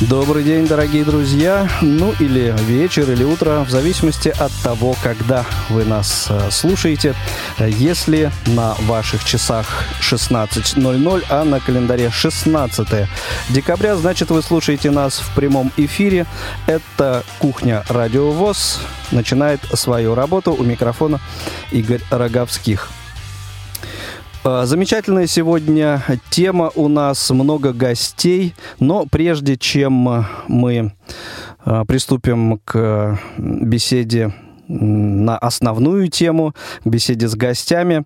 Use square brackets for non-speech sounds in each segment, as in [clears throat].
Добрый день, дорогие друзья. Ну или вечер, или утро, в зависимости от того, когда вы нас э, слушаете. Если на ваших часах 16.00, а на календаре 16 декабря, значит вы слушаете нас в прямом эфире. Это «Кухня Радио ВОЗ» начинает свою работу у микрофона Игорь Роговских. А, замечательная сегодня тема у нас, много гостей, но прежде чем мы а, приступим к беседе на основную тему, к беседе с гостями,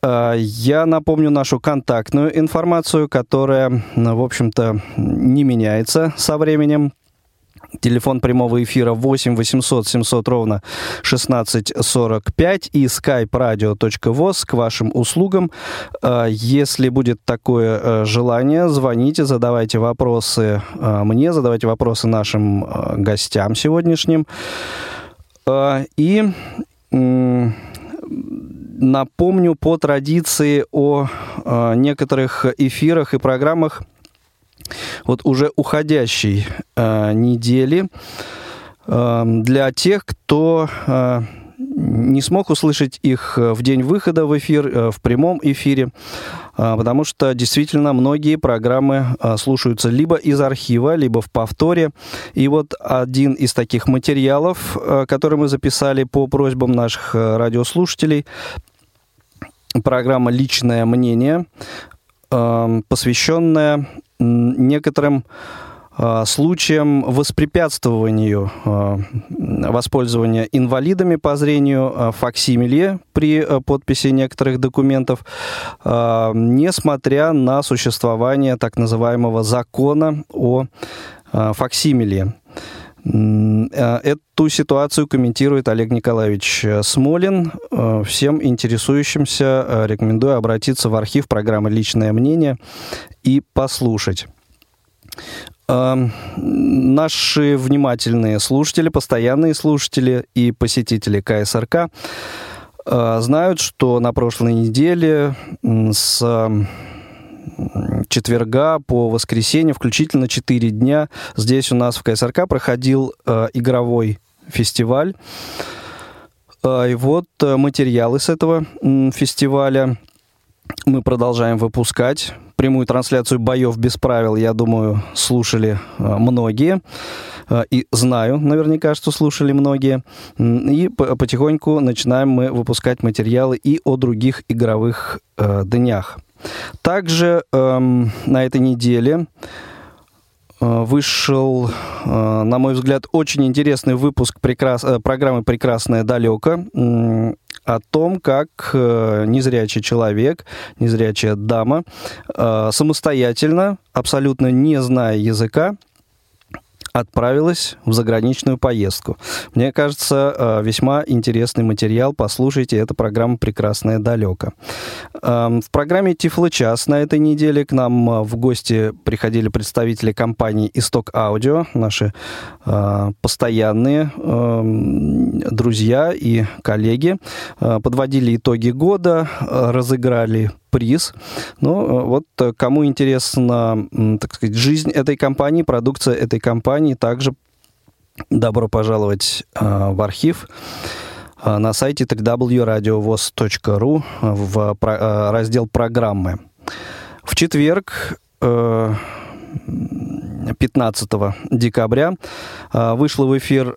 а, я напомню нашу контактную информацию, которая, в общем-то, не меняется со временем. Телефон прямого эфира 8 800 700 ровно 1645 и skype radio.voz к вашим услугам. А, если будет такое э, желание, звоните, задавайте вопросы а, мне, задавайте вопросы нашим гостям сегодняшним. И напомню по традиции о некоторых эфирах и программах, вот уже уходящей э, недели э, для тех, кто э, не смог услышать их в день выхода в эфир, э, в прямом эфире, э, потому что действительно многие программы э, слушаются либо из архива, либо в повторе. И вот один из таких материалов, который мы записали по просьбам наших радиослушателей, программа «Личное мнение», посвященная некоторым а, случаям воспрепятствованию а, воспользования инвалидами по зрению а, факсимиле при подписи некоторых документов, несмотря на существование так называемого закона о факсимиле. Эту ситуацию комментирует Олег Николаевич Смолин. Всем интересующимся рекомендую обратиться в архив программы «Личное мнение» и послушать. Наши внимательные слушатели, постоянные слушатели и посетители КСРК а, знают, что на прошлой неделе с четверга по воскресенье, включительно 4 дня, здесь у нас в КСРК проходил а, игровой фестиваль. А, и вот материалы с этого фестиваля мы продолжаем выпускать прямую трансляцию боев без правил, я думаю, слушали а, многие. А, и знаю наверняка, что слушали многие. И потихоньку начинаем мы выпускать материалы и о других игровых э, днях. Также э, на этой неделе э, вышел, э, на мой взгляд, очень интересный выпуск прекрас... программы «Прекрасное далеко» о том, как э, незрячий человек, незрячая дама э, самостоятельно, абсолютно не зная языка, отправилась в заграничную поездку. Мне кажется, э, весьма интересный материал. Послушайте, эта программа «Прекрасное далеко». Эм, в программе «Тифло час» на этой неделе к нам э, в гости приходили представители компании «Исток Аудио», наши э, постоянные эм, друзья и коллеги. Подводили итоги года, разыграли приз. Ну, э, вот э, кому интересна, так сказать, жизнь этой компании, продукция этой компании, также добро пожаловать э, в архив на сайте www.radiovoz.ru в раздел «Программы». В четверг 15 декабря вышла в эфир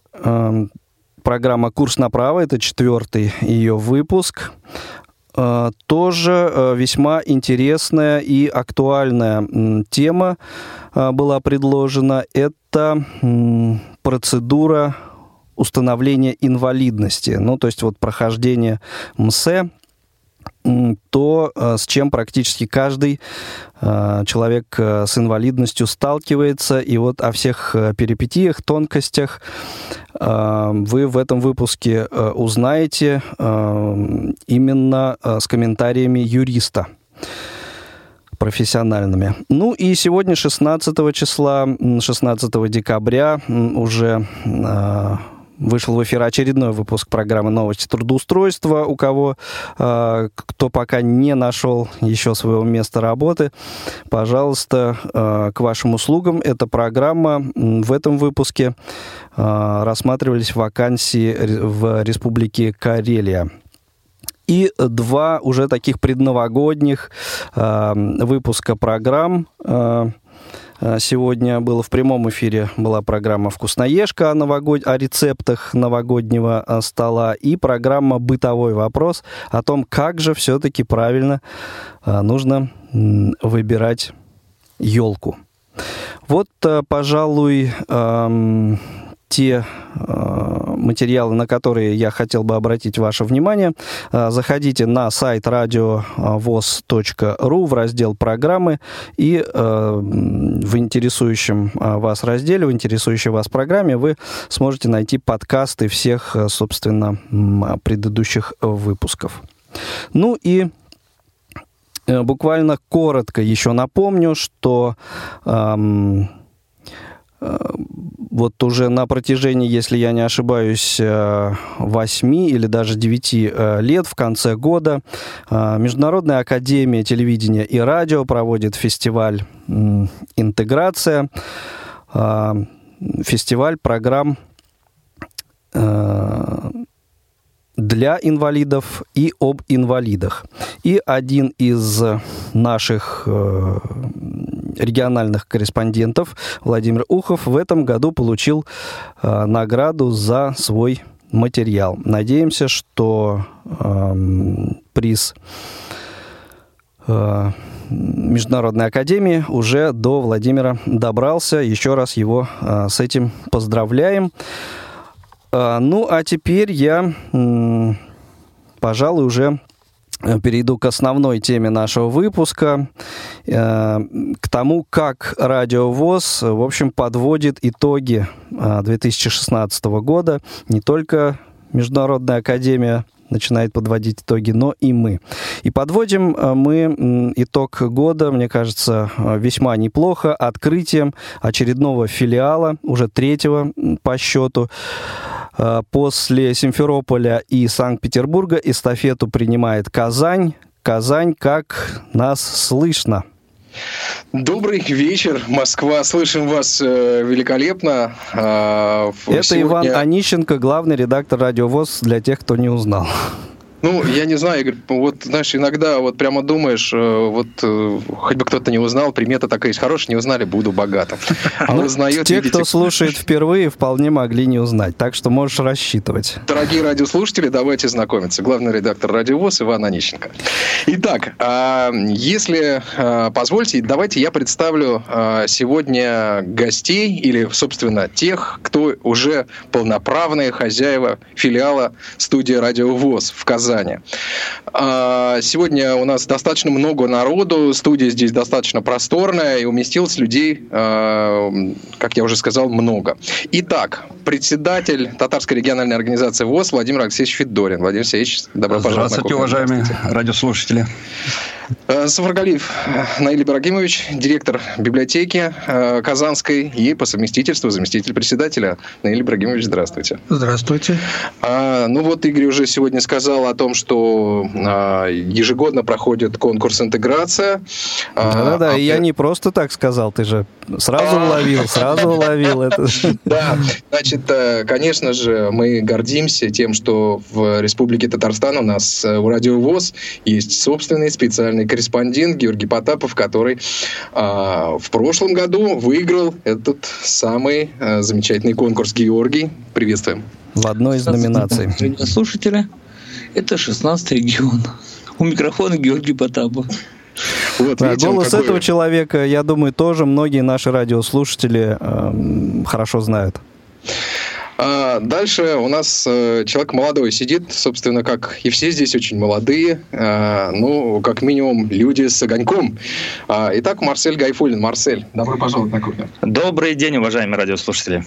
программа «Курс направо». Это четвертый ее выпуск. Э, тоже э, весьма интересная и актуальная тема э, была предложена. Это процедура установления инвалидности, ну, то есть вот прохождение МСЭ, то, с чем практически каждый человек с инвалидностью сталкивается. И вот о всех перипетиях, тонкостях вы в этом выпуске узнаете именно с комментариями юриста профессиональными. Ну и сегодня, 16 числа, 16 декабря, уже вышел в эфир очередной выпуск программы «Новости трудоустройства». У кого, э, кто пока не нашел еще своего места работы, пожалуйста, э, к вашим услугам. Эта программа в этом выпуске э, рассматривались вакансии в Республике Карелия и два уже таких предновогодних э, выпуска программ. Э, сегодня было в прямом эфире была программа «Вкусноежка» о, новогод... о рецептах новогоднего э, стола и программа «Бытовой вопрос» о том, как же все-таки правильно э, нужно выбирать елку. Вот, пожалуй, эм, те э, материалы, на которые я хотел бы обратить ваше внимание, э, заходите на сайт радиовоз.ру в раздел программы и э, в интересующем вас разделе, в интересующей вас программе вы сможете найти подкасты всех, собственно, предыдущих выпусков. Ну и буквально коротко еще напомню, что вот уже на протяжении, если я не ошибаюсь, 8 э, или даже 9 э, лет в конце года э, Международная академия телевидения и радио проводит фестиваль «Интеграция», фестиваль программ для инвалидов и об инвалидах. И один из наших региональных корреспондентов Владимир Ухов в этом году получил э, награду за свой материал. Надеемся, что э, приз э, Международной Академии уже до Владимира добрался. Еще раз его э, с этим поздравляем. Э, ну, а теперь я, э, пожалуй, уже перейду к основной теме нашего выпуска, э, к тому, как Радио ВОЗ, в общем, подводит итоги 2016 э, года. Не только Международная академия начинает подводить итоги, но и мы. И подводим мы итог года, мне кажется, весьма неплохо, открытием очередного филиала, уже третьего по счету, Э, после Симферополя и Санкт-Петербурга эстафету принимает Казань. Казань, как нас слышно? Добрый вечер, Москва. Слышим вас э, великолепно. Э, Это сегодня... Иван Онищенко, главный редактор радиовоз для тех, кто не узнал. Ну, я не знаю, Игорь, вот, знаешь, иногда вот прямо думаешь, э, вот э, хоть бы кто-то не узнал, примета такая есть хорошая, не узнали, буду богатым. А ну, узнают, те, видите, кто слушает впервые, вполне могли не узнать, так что можешь рассчитывать. Дорогие радиослушатели, давайте знакомиться. Главный редактор «Радиовоз» Иван Онищенко. Итак, а, если а, позвольте, давайте я представлю сегодня гостей или, собственно, тех, кто уже полноправные хозяева филиала студии «Радиовоз» в Казани. Казани. А, сегодня у нас достаточно много народу, студия здесь достаточно просторная, и уместилось людей, а, как я уже сказал, много. Итак, председатель Татарской региональной организации ВОЗ Владимир Алексеевич Федорин. Владимир Алексеевич, добро пожаловать. Здравствуйте, уважаемые радиослушатели. Э, Сафаргалиев Наиль Ибрагимович, директор библиотеки э, Казанской и по совместительству заместитель председателя. Наиль Ибрагимович, здравствуйте. Здравствуйте. А, ну вот Игорь уже сегодня сказал о том, что а, ежегодно проходит конкурс «Интеграция». А, Да-да-да, а, я не просто так сказал, ты же сразу уловил, сразу уловил это. [laughs] Да, значит, э, конечно же, мы гордимся тем, что в Республике Татарстан у нас у Радио ВОЗ есть собственный специальный специальный корреспондент Георгий Потапов, который а, в прошлом году выиграл этот самый а, замечательный конкурс. Георгий, приветствуем. В одной из номинаций. Слушатели, это 16 регион. У микрофона Георгий Потапов. Вот, да, видите, голос какой... этого человека, я думаю, тоже многие наши радиослушатели э, хорошо знают. А дальше у нас э, человек молодой сидит, собственно, как и все здесь очень молодые, э, ну, как минимум, люди с огоньком. А, итак, Марсель Гайфулин. Марсель, добро пожаловать на кухню. Добрый день, уважаемые радиослушатели.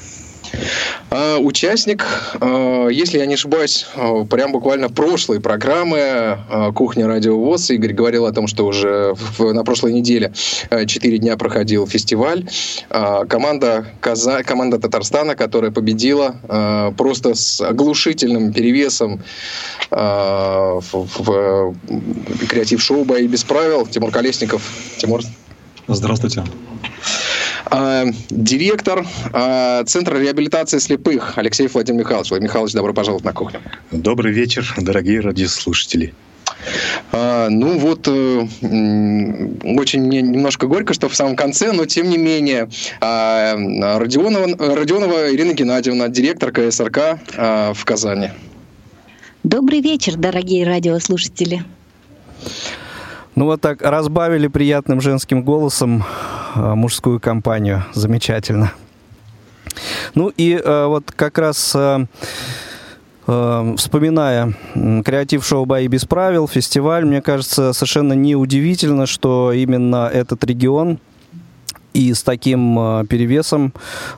А, участник, а, если я не ошибаюсь, а, прям буквально прошлой программы «Кухня Радио ВОЗ» Игорь говорил о том, что уже на прошлой неделе четыре дня проходил фестиваль. Команда, Каза... команда Татарстана, которая победила просто с оглушительным перевесом в креатив-шоу «Бои без правил». Тимур Колесников. Тимур. Здравствуйте. А, директор а, Центра реабилитации слепых Алексей Владимир Михайлович. Владимир Михайлович, добро пожаловать на кухню. Добрый вечер, дорогие радиослушатели. А, ну вот, э, очень мне немножко горько, что в самом конце, но тем не менее, Родионова, Родионова Ирина Геннадьевна, директор КСРК в Казани. Добрый вечер, дорогие радиослушатели. Ну вот так разбавили приятным женским голосом э, мужскую компанию. Замечательно. Ну и э, вот как раз э, э, вспоминая креатив-шоу «Бои без правил», фестиваль, мне кажется, совершенно неудивительно, что именно этот регион и с таким э, перевесом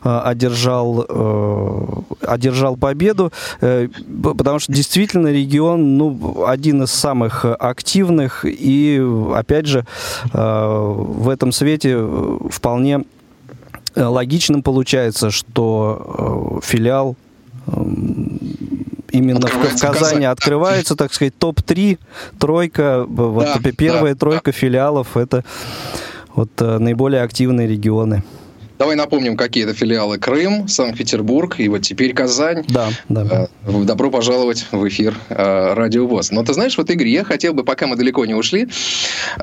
э, одержал, э, одержал победу, потому что действительно регион ну, один из самых активных, и опять же в этом свете вполне логичным получается, что филиал именно в, Казани открывается, так сказать, топ-3, тройка, вот да, первая да, тройка да. филиалов, это вот э, наиболее активные регионы. Давай напомним, какие это филиалы. Крым, Санкт-Петербург и вот теперь Казань. Да, да. Э, добро пожаловать в эфир э, Радио ВОЗ. Но ты знаешь, вот, Игорь, я хотел бы, пока мы далеко не ушли,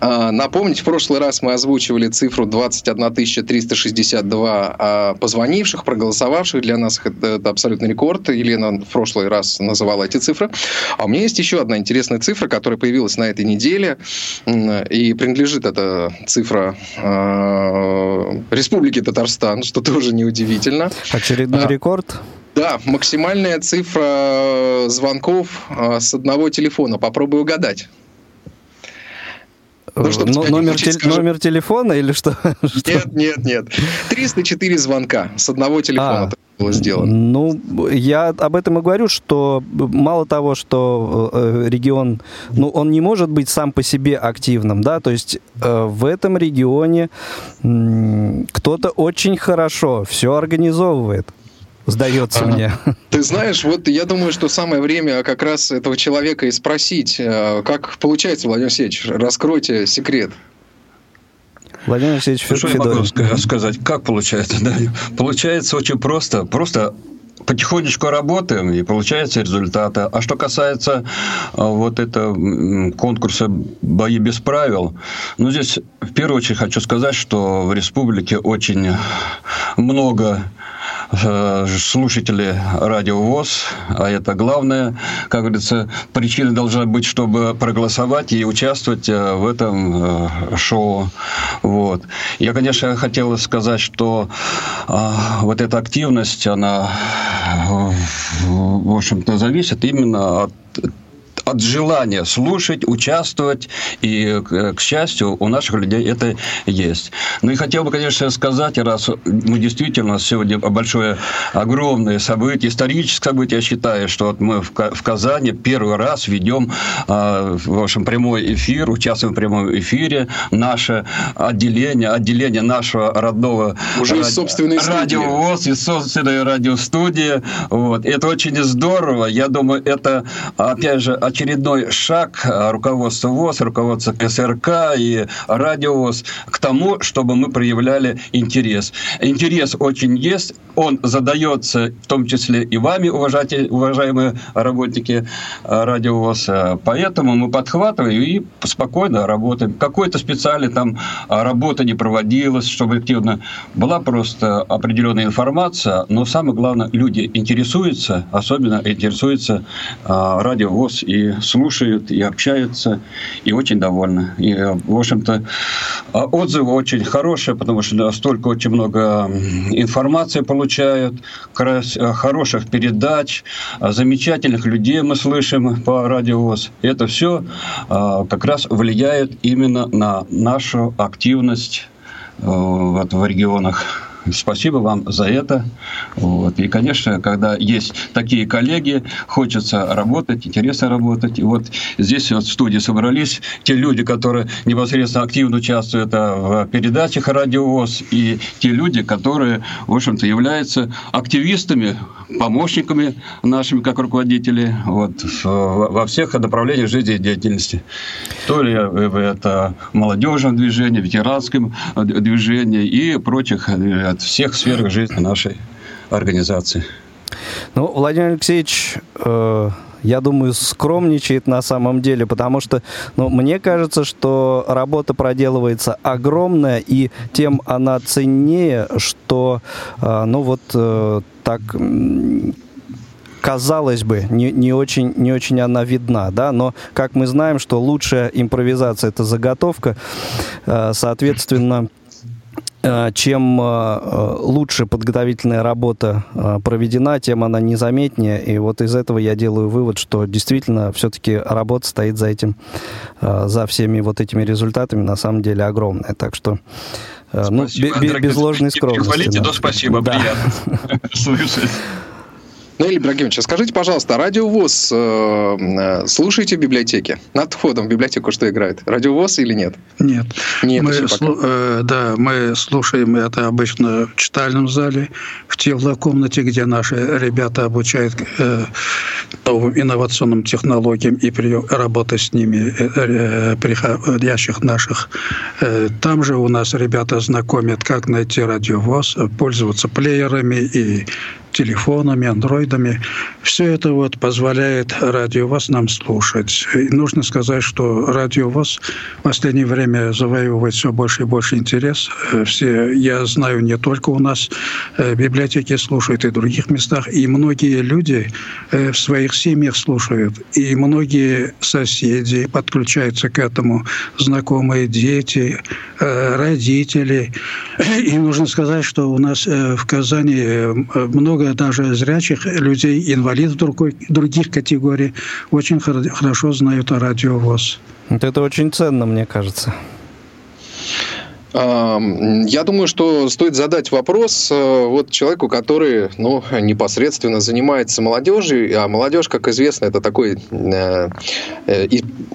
э, напомнить, в прошлый раз мы озвучивали цифру 21 362 позвонивших, проголосовавших. Для нас это абсолютный рекорд. Елена в прошлый раз называла эти цифры. А у меня есть еще одна интересная цифра, которая появилась на этой неделе. И принадлежит эта цифра Республике Татарстан Татарстан, что тоже неудивительно. Очередной а, рекорд? Да, максимальная цифра э, звонков э, с одного телефона. Попробуй угадать. Ну, Но, номер, те, номер телефона или что? [laughs] Нет, нет, нет. 304 звонка с одного телефона. А было сделано? Ну, я об этом и говорю, что мало того, что э, регион, ну, он не может быть сам по себе активным, да, то есть э, в этом регионе э, кто-то очень хорошо все организовывает сдается мне. Ты знаешь, вот я думаю, что самое время как раз этого человека и спросить, э, как получается, Владимир Алексеевич, раскройте секрет. Владимир Алексеевич ну, Что я могу сказать? Как получается? Да? Получается очень просто. Просто потихонечку работаем, и получается результаты. А что касается а, вот этого конкурса «Бои без правил», ну, здесь в первую очередь хочу сказать, что в республике очень много Э, слушатели радио ВОЗ, а это главное, как говорится, причина должна быть, чтобы проголосовать и участвовать э, в этом э, шоу. Вот. Я, конечно, хотел сказать, что вот эта активность, она, в общем-то, зависит именно от от желания слушать, участвовать, и, к счастью, у наших людей это есть. Ну и хотел бы, конечно, сказать, раз мы действительно, у нас сегодня большое, огромное событие, историческое событие, я считаю, что вот мы в Казани первый раз ведем, а, в общем, прямой эфир, участвуем в прямом эфире, наше отделение, отделение нашего родного Уже ради... собственной радиовоз и собственной радиостудии. Вот. Это очень здорово. Я думаю, это, опять же, очередной шаг э, руководства ВОЗ, руководства КСРК и радиовоз к тому, чтобы мы проявляли интерес. Интерес очень есть, он задается в том числе и вами, уважаемые работники э, радиовоз. Э, поэтому мы подхватываем и спокойно работаем. Какой-то специальной там работа не проводилась, чтобы активно была просто определенная информация, но самое главное, люди интересуются, особенно интересуются радиовоз и слушают, и общаются, и очень довольны. И, в общем-то, отзывы очень хорошие, потому что столько очень много информации получают, хороших передач, замечательных людей мы слышим по радиовоз. Это все а, как раз влияет именно на нашу активность э, вот, в регионах. Спасибо вам за это. Вот. И, конечно, когда есть такие коллеги, хочется работать, интересно работать. И вот здесь вот в студии собрались те люди, которые непосредственно активно участвуют в передачах радиовоз, и те люди, которые, в общем-то, являются активистами, помощниками нашими, как руководители, вот, во всех направлениях жизнедеятельности. То ли это молодежном движении, ветеранском движении и прочих от всех сфер жизни нашей организации. Ну, Владимир Алексеевич, э, я думаю, скромничает на самом деле, потому что, ну, мне кажется, что работа проделывается огромная, и тем она ценнее, что, э, ну, вот э, так казалось бы, не, не, очень, не очень она видна, да, но, как мы знаем, что лучшая импровизация – это заготовка, э, соответственно, чем э, лучше подготовительная работа э, проведена, тем она незаметнее. И вот из этого я делаю вывод, что действительно все-таки работа стоит за этим, за всеми вот этими результатами на самом деле огромная. Так что ну, без, без ложной скромности. Хвалите, да. спасибо, да. приятно [laughs] слышать. Наиль Ибрагимович, а скажите, пожалуйста, радиовоз э, э, слушаете в библиотеке? Над входом в библиотеку что играет? Радиовоз или нет? Нет. Нет мы слу- э, да, мы слушаем это обычно в читальном зале, в теплокомнате, где наши ребята обучают э, новым инновационным технологиям и при работе с ними э, э, приходящих наших. Э, там же у нас ребята знакомят, как найти радиовоз, пользоваться плеерами и телефонами, андроидами. Все это вот позволяет радиовоз нам слушать. И нужно сказать, что радиовоз в последнее время завоевывает все больше и больше интерес. Э, все, я знаю, не только у нас э, библиотеки слушают, и в других местах. И многие люди э, в своих семьях слушают. И многие соседи подключаются к этому, знакомые дети, родители. [clears throat] И нужно сказать, что у нас в Казани много много даже зрячих людей, инвалидов другой, других категорий, очень хорошо знают о радиовоз. Вот это очень ценно, мне кажется. Я думаю, что стоит задать вопрос э, вот человеку, который ну, непосредственно занимается молодежью, а молодежь, как известно, это такой э, э,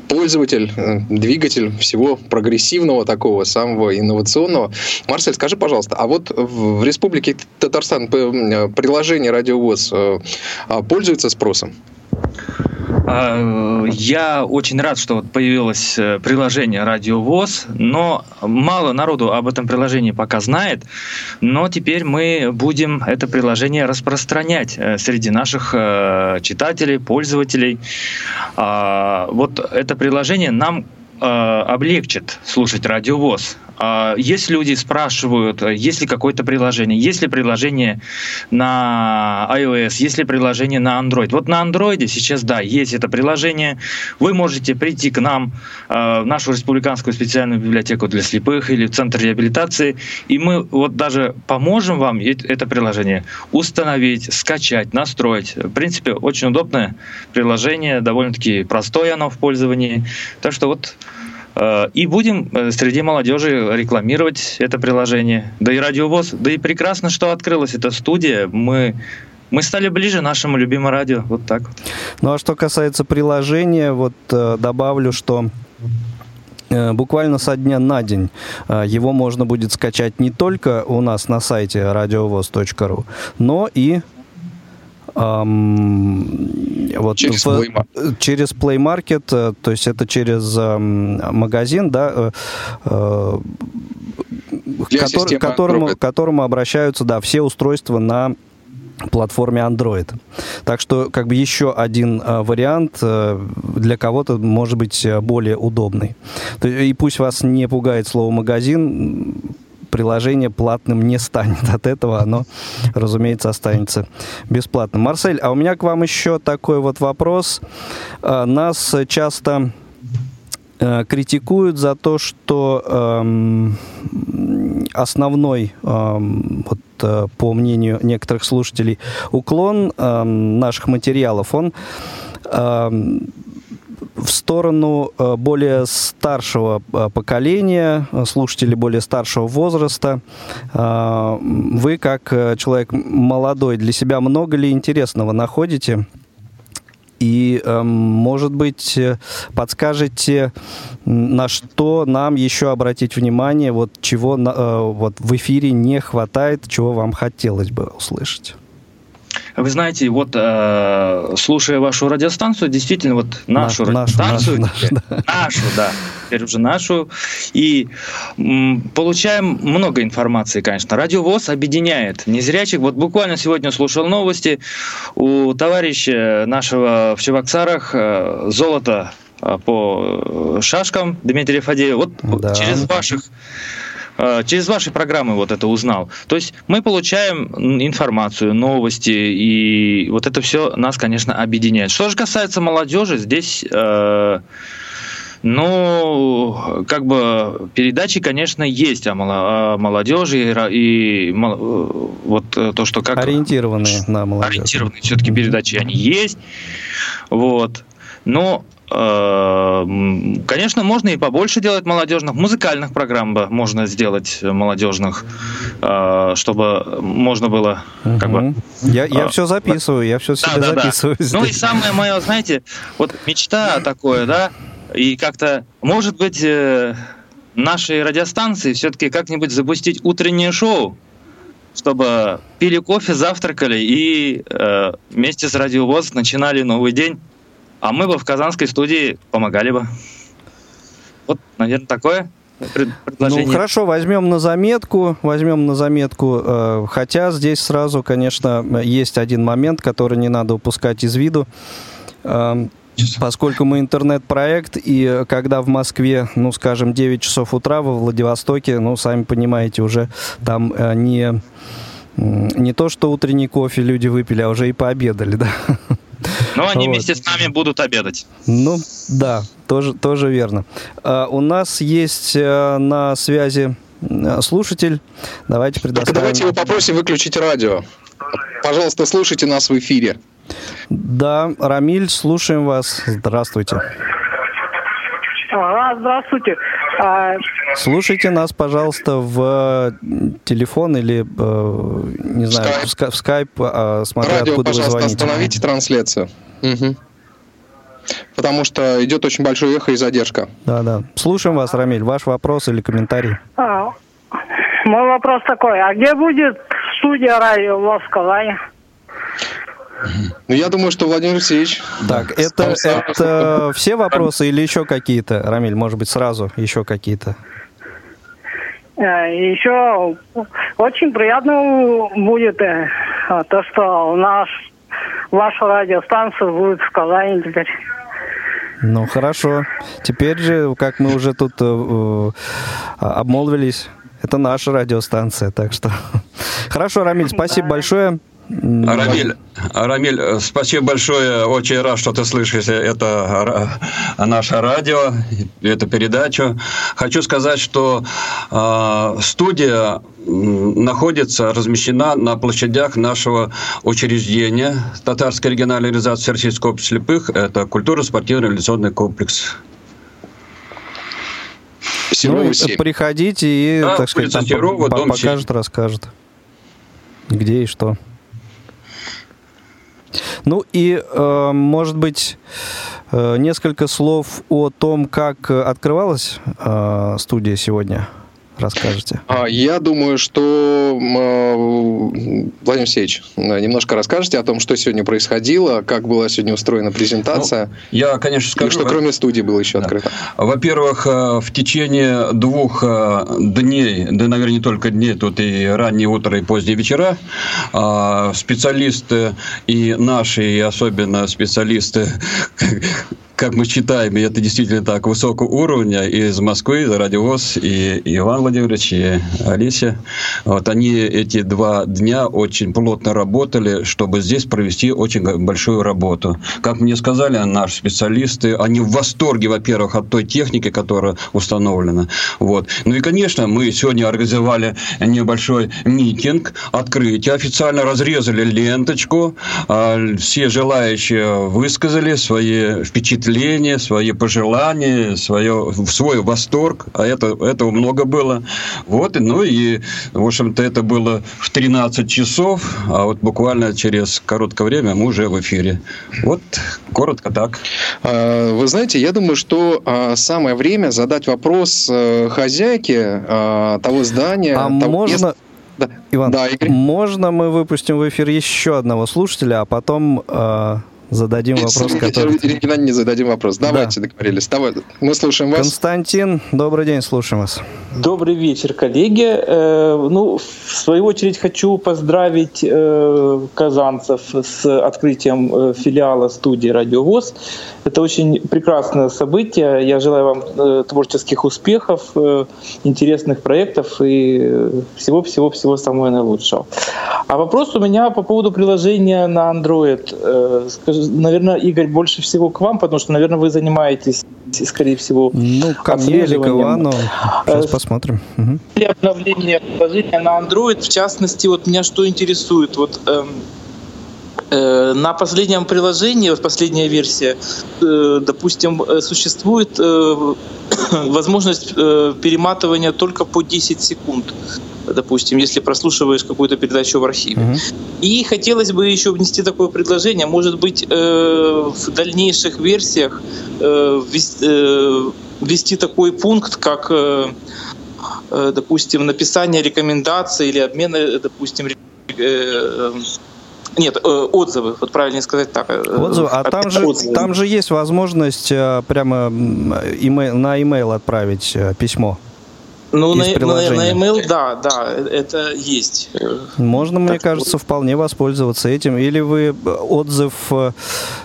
пользователь, двигатель всего прогрессивного, такого самого инновационного. Марсель, скажи, пожалуйста, а вот в Республике Татарстан приложение «Радиовоз» пользуется спросом? А, я очень рад, что вот появилось э, приложение «Радиовоз», но мало народу об этом приложении пока знает, но теперь мы будем это приложение распространять э, среди наших э, читателей, пользователей. А, вот это приложение нам облегчит слушать радиовоз. А, есть люди спрашивают, есть ли какое-то приложение, есть ли приложение на iOS, есть ли приложение на Android. Вот на Android сейчас, да, есть это приложение. Вы можете прийти к нам а, в нашу республиканскую специальную библиотеку для слепых или в Центр реабилитации, и мы вот даже поможем вам это приложение установить, скачать, настроить. В принципе, очень удобное приложение, довольно-таки простое оно в пользовании. Так что вот Э, и будем э, среди молодежи рекламировать это приложение. Да и радиовоз, да и прекрасно, что открылась эта студия. Мы мы стали ближе нашему любимому радио. Вот так вот. Ну а что касается приложения, вот э, добавлю, что буквально со дня на день его можно будет скачать не только у нас на сайте радиовоз.ру, но и вот через, в, Play через Play Market, э, то есть это через магазин, да, э, э, который, которому, к которому обращаются, да, все устройства на платформе Android. Так что как бы еще один э, вариант э, для кого-то может быть более удобный. И пусть вас не пугает слово магазин, приложение платным не станет. От этого оно, разумеется, останется бесплатным. Марсель, а у меня к вам еще такой вот вопрос. А, нас часто э, критикуют за то, что эм, основной, эм, вот, э, по мнению некоторых слушателей, уклон эм, наших материалов, он в сторону более старшего поколения, слушателей более старшего возраста. Вы, как человек молодой, для себя много ли интересного находите? И, может быть, э, подскажете, на что нам еще обратить внимание, вот чего э, вот в эфире не хватает, чего вам хотелось бы услышать? Вы знаете, вот э, слушая вашу радиостанцию, действительно, вот нашу Наш, радиостанцию, нашу, нашу, да. [laughs] нашу, да, теперь уже нашу, и м, получаем много информации, конечно. Радиовоз объединяет незрячих. Вот буквально сегодня слушал новости у товарища нашего в Чебоксарах э, золото э, по шашкам Дмитрия Фадеева. Вот да. через ваших через ваши программы вот это узнал. То есть мы получаем информацию, новости, и вот это все нас, конечно, объединяет. Что же касается молодежи, здесь... Э, ну, как бы передачи, конечно, есть о молодежи и, и вот то, что как ориентированные на молодежь. Ориентированные все-таки передачи они есть, вот. Но Э, конечно, можно и побольше делать молодежных, музыкальных программ бы можно сделать молодежных, э, чтобы можно было как бы... Я, я э, все записываю, я все себе да, да, записываю. Да. Ну и самое мое, знаете, вот мечта такое, да, и как-то, может быть, нашей радиостанции все-таки как-нибудь запустить утреннее шоу, чтобы пили кофе, завтракали и э, вместе с радиовоз начинали новый день а мы бы в казанской студии помогали бы. Вот, наверное, такое предложение. Ну, хорошо, возьмем на заметку, возьмем на заметку, э, хотя здесь сразу, конечно, есть один момент, который не надо упускать из виду. Э, поскольку мы интернет-проект, и когда в Москве, ну, скажем, 9 часов утра, во Владивостоке, ну, сами понимаете, уже там э, не, не то, что утренний кофе люди выпили, а уже и пообедали, [laughs] да. Но они вот. вместе с нами будут обедать. Ну, да, тоже, тоже верно. А, у нас есть а, на связи а, слушатель. Давайте предоставим... Давайте его попросим выключить радио. Пожалуйста, слушайте нас в эфире. Да, Рамиль, слушаем вас. Здравствуйте. А, здравствуйте. Слушайте нас, пожалуйста, в телефон или, э, не знаю, Skype. в скайп, а, смотря Радио, откуда вы звоните. остановите трансляцию. Угу. Потому что идет очень большое эхо и задержка. Да, да. Слушаем вас, Рамиль. Ваш вопрос или комментарий? А, мой вопрос такой. А где будет студия радио в Казани? Ну, я думаю, что Владимир Алексеевич... Так, это, это все вопросы или еще какие-то? Рамиль, может быть, сразу еще какие-то? Э, еще очень приятно будет э, то, что у нас ваша радиостанция будет в Казани теперь. Ну, хорошо. Теперь же, как мы уже тут э, э обмолвились, это наша радиостанция, так что... [laughs] Хорошо, Рамиль, спасибо большое. Арамиль, Арамиль, э, спасибо большое. Очень рад, что ты слышишь это наше радио, эту передачу. Хочу сказать, что э, студия находится, размещена на площадях нашего учреждения Татарской региональной организации Российского общества слепых. Это культурно-спортивно-реализационный комплекс. ну, приходите и, да, так сказать, там Серова, покажет, расскажет, где и что. Ну и, э, может быть, э, несколько слов о том, как открывалась э, студия сегодня расскажете? А, я думаю, что Владимир Алексеевич, немножко расскажете о том, что сегодня происходило, как была сегодня устроена презентация. Ну, я, конечно, скажу. И что кроме студии было еще да. открыто. Во-первых, э, в течение двух э, дней, да, наверное, не только дней, тут и раннее утро, и поздние вечера, э, специалисты и наши, и особенно специалисты [laughs] как мы считаем, и это действительно так, высокого уровня из Москвы, из Радиовоз, и Иван Владимирович, и Алисия. Вот они эти два дня очень плотно работали, чтобы здесь провести очень большую работу. Как мне сказали наши специалисты, они в восторге, во-первых, от той техники, которая установлена. Вот. Ну и, конечно, мы сегодня организовали небольшой митинг, открытие, официально разрезали ленточку, а, все желающие высказали свои впечатления впечатления, свои пожелания, свое, свой восторг, а это, этого много было. Вот, ну и, в общем-то, это было в 13 часов, а вот буквально через короткое время мы уже в эфире. Вот, коротко так. А, вы знаете, я думаю, что а, самое время задать вопрос э, хозяйке а, того здания. А того можно... места... Да. Иван, да, Игорь. можно мы выпустим в эфир еще одного слушателя, а потом э, зададим вопрос, который... Ирина не зададим вопрос. Давайте да. договорились. Давай, мы слушаем вас. Константин, добрый день, слушаем вас. Добрый вечер, коллеги. Э, ну, в свою очередь хочу поздравить э, казанцев с открытием э, филиала студии «Радиовоз». Это очень прекрасное событие. Я желаю вам творческих успехов, интересных проектов и всего-всего-всего самого наилучшего. А вопрос у меня по поводу приложения на Android. Наверное, Игорь, больше всего к вам, потому что, наверное, вы занимаетесь, скорее всего, Ну, ко мне или к Ивану. Сейчас посмотрим. Угу. Обновление приложения на Android, в частности, вот меня что интересует, вот эм, э, на последнем приложении, вот последняя версия, э, допустим, э, существует э, [coughs] возможность э, перематывания только по 10 секунд допустим, если прослушиваешь какую-то передачу в архиве. Uh-huh. И хотелось бы еще внести такое предложение, может быть, э, в дальнейших версиях э, ввести, э, ввести такой пункт, как э, Э, допустим, написание рекомендаций или обмена, допустим, э, нет, э, отзывы, вот правильнее сказать так. Отзывы, а там же, там же есть возможность прямо имейл, на e-mail отправить письмо. Ну, на, на, на email, да, да, это есть. Можно, так мне кажется, вполне воспользоваться этим. Или вы отзыв,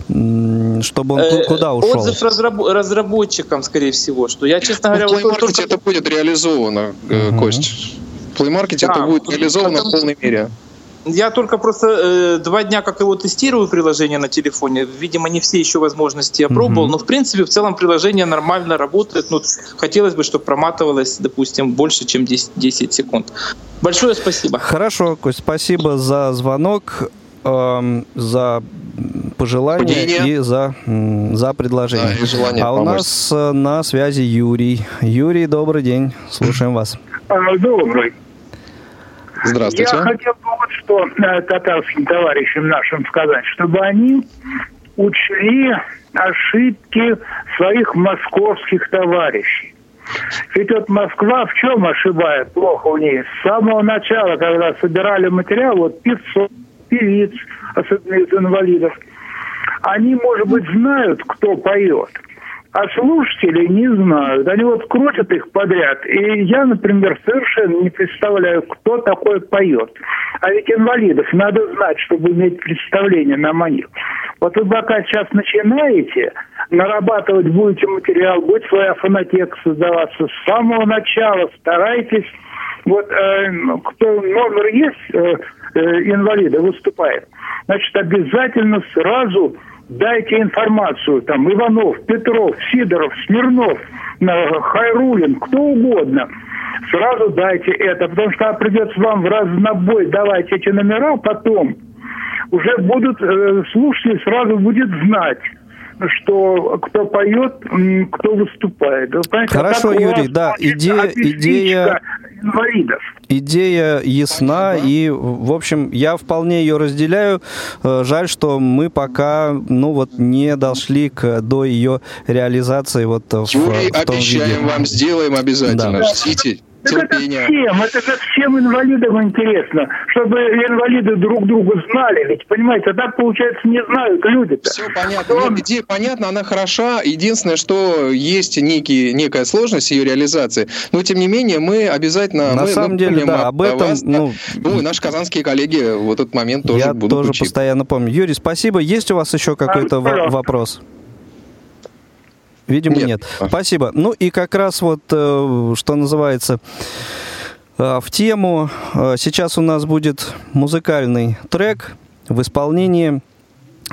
чтобы он э, куда ушел? Отзыв разраб, разработчикам, скорее всего, что я, честно говоря... В Play Market только... это будет реализовано, uh-huh. Кость. В Play Market да, это будет реализовано потому... в полной мере. Я только просто э, два дня как его тестирую приложение на телефоне. Видимо, не все еще возможности я пробовал, mm-hmm. но в принципе в целом приложение нормально работает. Ну, хотелось бы, чтобы проматывалось, допустим, больше, чем 10, 10 секунд. Большое спасибо. Хорошо, Кость, спасибо за звонок, э, за пожелания Мнение. и за, за предложение. Да, и желание а помочь. у нас э, на связи Юрий. Юрий, добрый день, слушаем вас. А, добрый. Здравствуйте. Я хотел бы вот что э, татарским товарищам нашим сказать, чтобы они учли ошибки своих московских товарищей. Ведь вот Москва в чем ошибает плохо у ней? С самого начала, когда собирали материал, вот 500 певиц, особенно из инвалидов, они, может быть, знают, кто поет – а слушатели не знают. Они вот крутят их подряд. И я, например, совершенно не представляю, кто такой поет. А ведь инвалидов надо знать, чтобы иметь представление на манер. Вот вы пока сейчас начинаете, нарабатывать будете материал, будет своя фонотека создаваться с самого начала, старайтесь. Вот э, кто номер есть, э, э, инвалида выступает, значит, обязательно сразу дайте информацию, там, Иванов, Петров, Сидоров, Смирнов, Хайрулин, кто угодно, сразу дайте это, потому что придется вам в разнобой давать эти номера, потом уже будут, э, слушатели сразу будет знать, что кто поет, кто выступает. Понимаете, Хорошо, Юрий, да, идея, идея инвалидов. Идея ясна, и, в общем, я вполне ее разделяю. Э, жаль, что мы пока, ну вот, не дошли к, до ее реализации вот в, Юрий, в том обещаем виде. вам, сделаем обязательно. Да. Ждите терпения. Это всем, это же всем инвалидам интересно, чтобы инвалиды друг друга знали. Ведь, понимаете, а так, получается, не знают люди-то. Все понятно. Он... Нет, идея понятна, она хороша. Единственное, что есть некий, некая сложность ее реализации. Но, тем не менее, мы обязательно... На мы, самом деле, да, об этом... Вас, ну, ну, и наши казанские коллеги в этот момент тоже я будут тоже учить. постоянно помню. Юрий, спасибо. Есть у вас еще какой-то вопрос? Видимо, нет. нет. Спасибо. Ну и как раз вот, э, что называется, э, в тему. Э, сейчас у нас будет музыкальный трек в исполнении,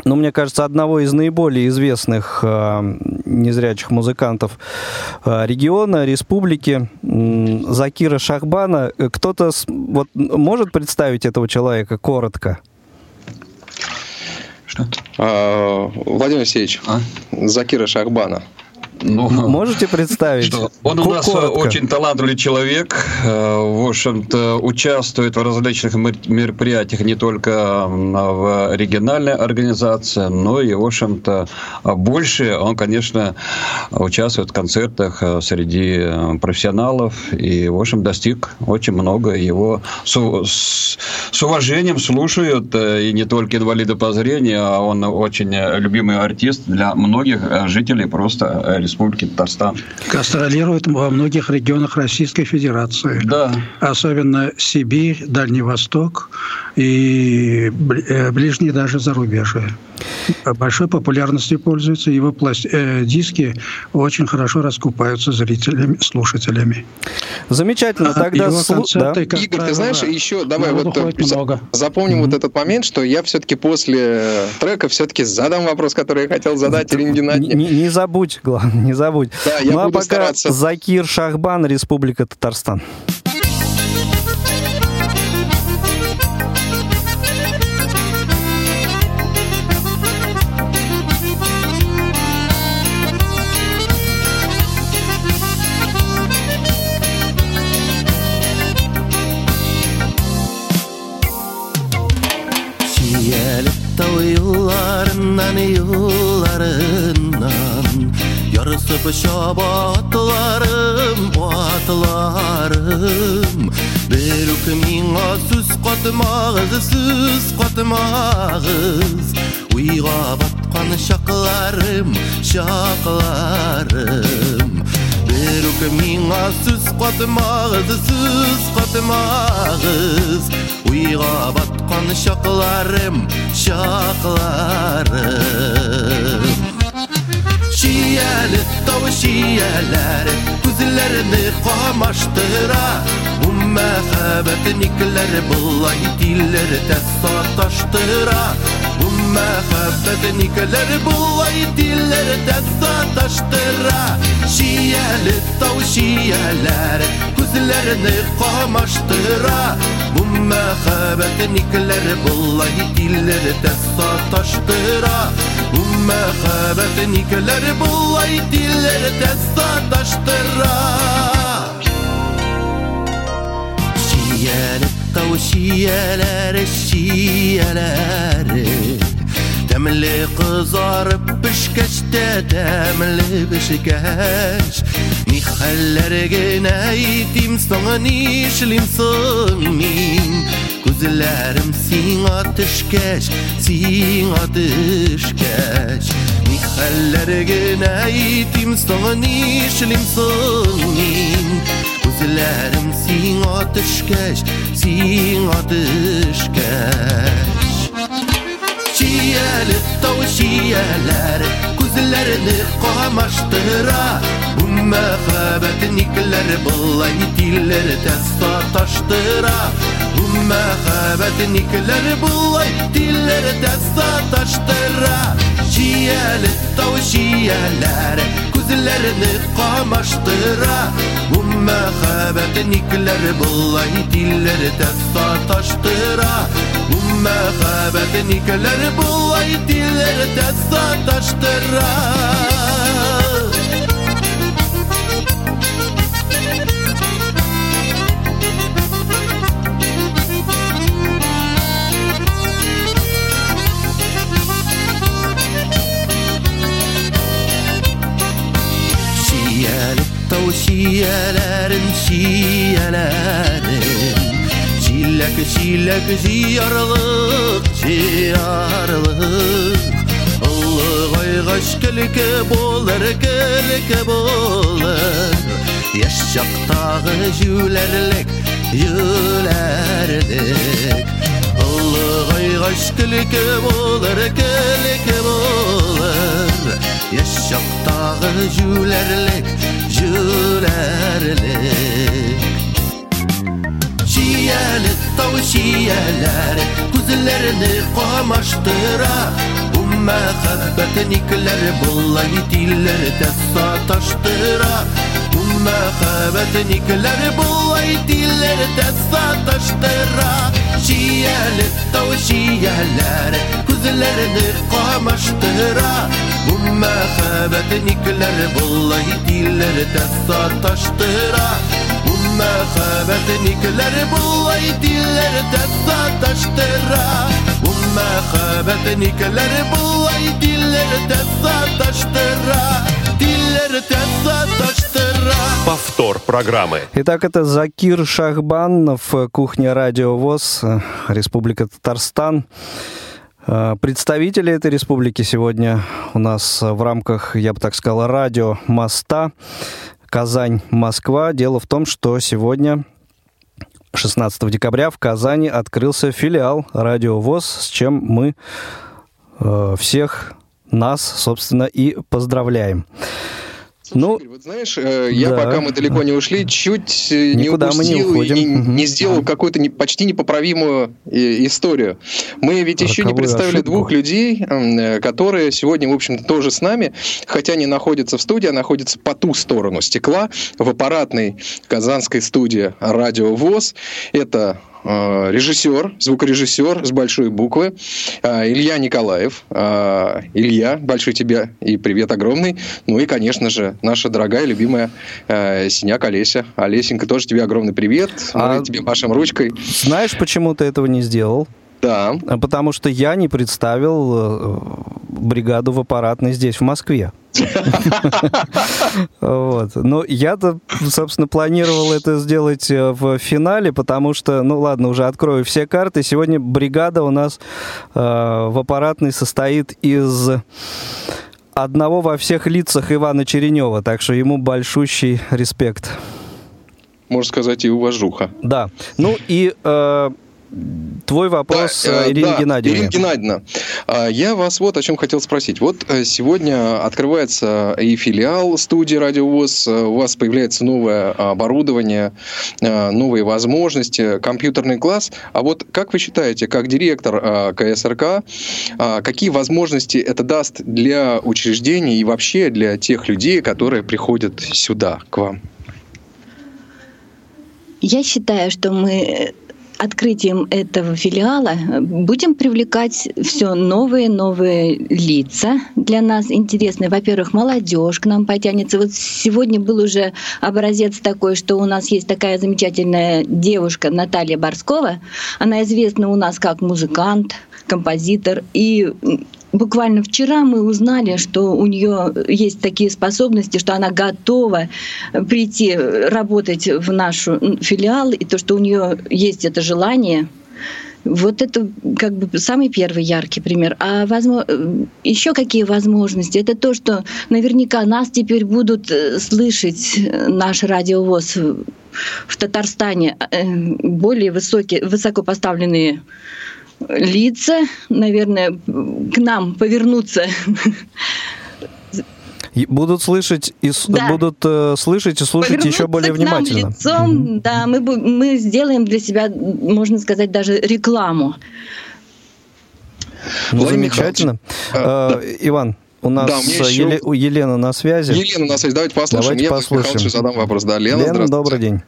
ну, мне кажется, одного из наиболее известных незрячих музыкантов региона, республики, Закира Шахбана. Кто-то вот, может представить этого человека коротко? А, Владимир Алексеевич, а? Закира Шахбана. Ну, Можете представить? Что он у нас коротко. очень талантливый человек. Э, в общем-то, участвует в различных мероприятиях не только в региональной организации, но и, в общем-то, больше он, конечно, участвует в концертах э, среди э, профессионалов и, в общем, достиг очень много. Его с, с уважением слушают и не только инвалиды по зрению, а он очень любимый артист для многих жителей просто Республики Татарстан. Гастролирует во многих регионах Российской Федерации. Да. Особенно Сибирь, Дальний Восток и э, ближние даже зарубежье. Большой популярностью пользуется. Его пласт... э, диски очень хорошо раскупаются зрителями, слушателями. Замечательно. А Тогда его слу... концерты, да. Игорь, правило, ты знаешь, еще давай вот э, много. запомним mm-hmm. вот этот момент, что я все-таки после трека все-таки задам вопрос, который я хотел задать Ирине. Не, не забудь, главное, не забудь. Да, я ну, а буду а пока стараться. Закир Шахбан, Республика Татарстан. ұшып атларым атларым бір миңа сүз қатмағыз сүз қатмағыз. Ұйға батқан шақларым шақларым бір миңа сүз қатмағыз сүз қатмағыз. Ұйға батқан шақларым шақларым Şiyanı, tavu şiyaları Güzellerini kamaştıra Bu мәхәббәтен икеләре болай дилләре тәсаташтыра бу мәхәббәтен икеләре болай дилләре тәсаташтыра шияле тау шияләре күзләрне камаштыра бу мәхәббәтен икеләре болай дилләре тәсаташтыра бу мәхәббәтен икеләре болай дилләре тәсаташтыра Siyele tavşiyelere şiyelere Demli kızarıp pişkeçte demli pişkeç Nihaller gene itim sana nişlim min Gözlerim sin tüşkeç, sin tüşkeç Nihaller gene itim sana nişlim min ko'zlarim sing otishkash sing otishkash chiyalib tovushiyalari ko'zlarini qamashtirra bu mahabbatniklar bo'lay dillar tasta tashtira bu mahabbatniklar bo'lay dillar tasta tashtira chiyalib tovushiyalari Күзләрне камаштыра Бу мәхәббәтен икләре болай Дилләре тәк саташтыра Бу мәхәббәтен икләре болай Дилләре тәк сияләрін сияләрін Силәк, силәк, зиярлық, зиярлық Ұлы қайғаш кілкі болыр, кілкі болыр Еш жақтағы жүлерлік, жүлерлік Ұлы қайғаш кілкі болыр, кілкі болыр Еш жақтағы жүлерлік, jurarlik shiyali tov shiyalari ko'zlarini qamashtirar bu mahabbatniklar bo'lay tillarda sotashtirar bu mahabbatniklar bo'lay tillarda sotashtirar shiyali tov shiyalari ko'zlarini qamashtirar Bunma xəbətniklər vallahi dilləri dəsta taşdıra Bunma xəbətniklər vallahi dilləri dəsta taşdıra Bunma xəbətniklər vallahi dilləri dəsta taşdıra Dilləri dəsta taşdıra Повтор программы. Итак, это Закир Шахбанов, Кухня Радио ВОЗ, Республика Татарстан. Представители этой республики сегодня у нас в рамках, я бы так сказал, радио моста Казань-Москва. Дело в том, что сегодня 16 декабря в Казани открылся филиал Радио ВОЗ, с чем мы э, всех нас, собственно, и поздравляем. Слушай, ну, Игорь, вот знаешь, э, я да. пока мы далеко не ушли, чуть э, Никуда не упустил не и не, не сделал какую-то не, почти непоправимую э, историю. Мы ведь Роковую еще не представили ошибку. двух людей, которые сегодня, в общем-то, тоже с нами, хотя не находятся в студии, а находятся по ту сторону стекла в аппаратной казанской студии «Радио ВОЗ». Это Э, режиссер, звукорежиссер с большой буквы, э, Илья Николаев. Э, Илья, большой тебе и привет огромный. Ну и, конечно же, наша дорогая, любимая Синяк Олеся. Олесенька, тоже тебе огромный привет. А... Мы тебе машем ручкой. Знаешь, почему ты этого не сделал? Да. Потому что я не представил бригаду в аппаратной здесь, в Москве. Вот. Но я-то, собственно, планировал это сделать э, в финале, потому что, ну ладно, уже открою все карты. Сегодня бригада у нас э, в аппаратной состоит из одного во всех лицах Ивана Черенева, так что ему большущий респект. Можно сказать, и уважуха. Да. Ну и э, Твой вопрос, да, э, Ирина да, Геннадьевна. Ирина Геннадьевна, а, я вас вот о чем хотел спросить. Вот э, сегодня открывается и филиал студии Радиовоз, э, у вас появляется новое оборудование, новые возможности, компьютерный класс. А вот как вы считаете, как директор КСРК, какие возможности это даст для учреждений и вообще для тех людей, которые приходят сюда, к вам? Я считаю, что мы открытием этого филиала будем привлекать все новые новые лица для нас интересные. Во-первых, молодежь к нам потянется. Вот сегодня был уже образец такой, что у нас есть такая замечательная девушка Наталья Борскова. Она известна у нас как музыкант, композитор и буквально вчера мы узнали, что у нее есть такие способности, что она готова прийти работать в наш филиал, и то, что у нее есть это желание. Вот это как бы самый первый яркий пример. А возможно, еще какие возможности? Это то, что наверняка нас теперь будут э, слышать э, наш радиовоз в Татарстане э, более высокие, высоко поставленные лица, наверное, к нам повернуться будут слышать и да. будут э, слышать и слушать Повернуться еще более внимательно. лицом, mm-hmm. да, мы мы сделаем для себя, можно сказать, даже рекламу. Ну, замечательно, э, да. Иван. У нас да, у еще... Еле... Елена на связи. Елена на связи. Давайте послушаем. Давайте Я послушаем. задам вопрос. Да, Лена, Лена добрый день.